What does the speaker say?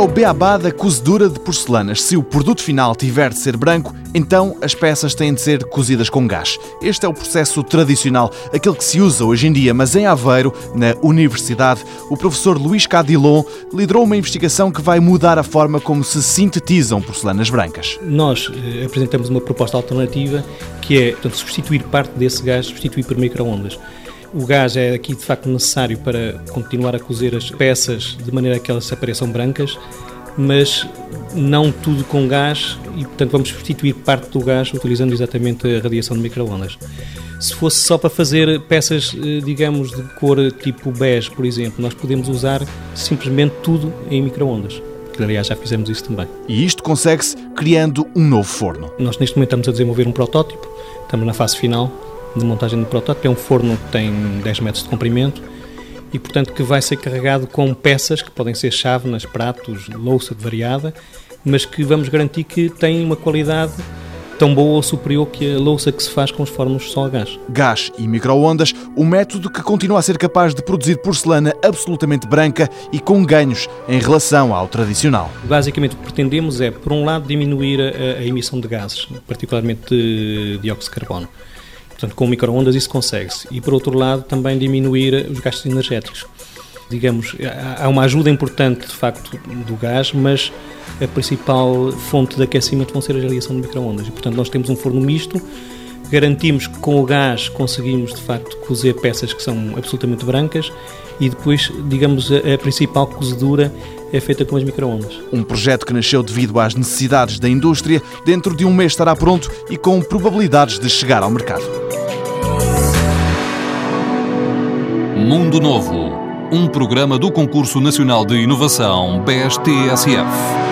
o beabá da cozedura de porcelanas. Se o produto final tiver de ser branco, então as peças têm de ser cozidas com gás. Este é o processo tradicional, aquele que se usa hoje em dia, mas em Aveiro, na Universidade, o professor Luís Cadilon liderou uma investigação que vai mudar a forma como se sintetizam porcelanas brancas. Nós eh, apresentamos uma proposta alternativa que é portanto, substituir parte desse gás, substituir por microondas. O gás é aqui de facto necessário para continuar a cozer as peças de maneira que elas apareçam brancas, mas não tudo com gás e, portanto, vamos substituir parte do gás utilizando exatamente a radiação de microondas. Se fosse só para fazer peças, eh, digamos, de cor tipo bege, por exemplo, nós podemos usar simplesmente tudo em microondas. Aliás, já fizemos isso também. E isto consegue-se criando um novo forno. Nós, neste momento, estamos a desenvolver um protótipo, estamos na fase final de montagem do protótipo. É um forno que tem 10 metros de comprimento e, portanto, que vai ser carregado com peças que podem ser chávenas, pratos, louça variada, mas que vamos garantir que tem uma qualidade tão boa ou superior que a louça que se faz com os fornos só a gás. Gás e microondas, o método que continua a ser capaz de produzir porcelana absolutamente branca e com ganhos em relação ao tradicional. Basicamente o que pretendemos é, por um lado, diminuir a, a emissão de gases, particularmente de dióxido de carbono. Portanto, com microondas isso consegue-se. E, por outro lado, também diminuir os gastos energéticos. Digamos, há uma ajuda importante, de facto, do gás, mas a principal fonte de aquecimento vão ser a radiação de microondas. E, portanto, nós temos um forno misto, garantimos que com o gás conseguimos, de facto, cozer peças que são absolutamente brancas e depois, digamos, a, a principal cozedura é feita com as microondas. Um projeto que nasceu devido às necessidades da indústria, dentro de um mês estará pronto e com probabilidades de chegar ao mercado. Mundo Novo, um programa do Concurso Nacional de Inovação BSTSF.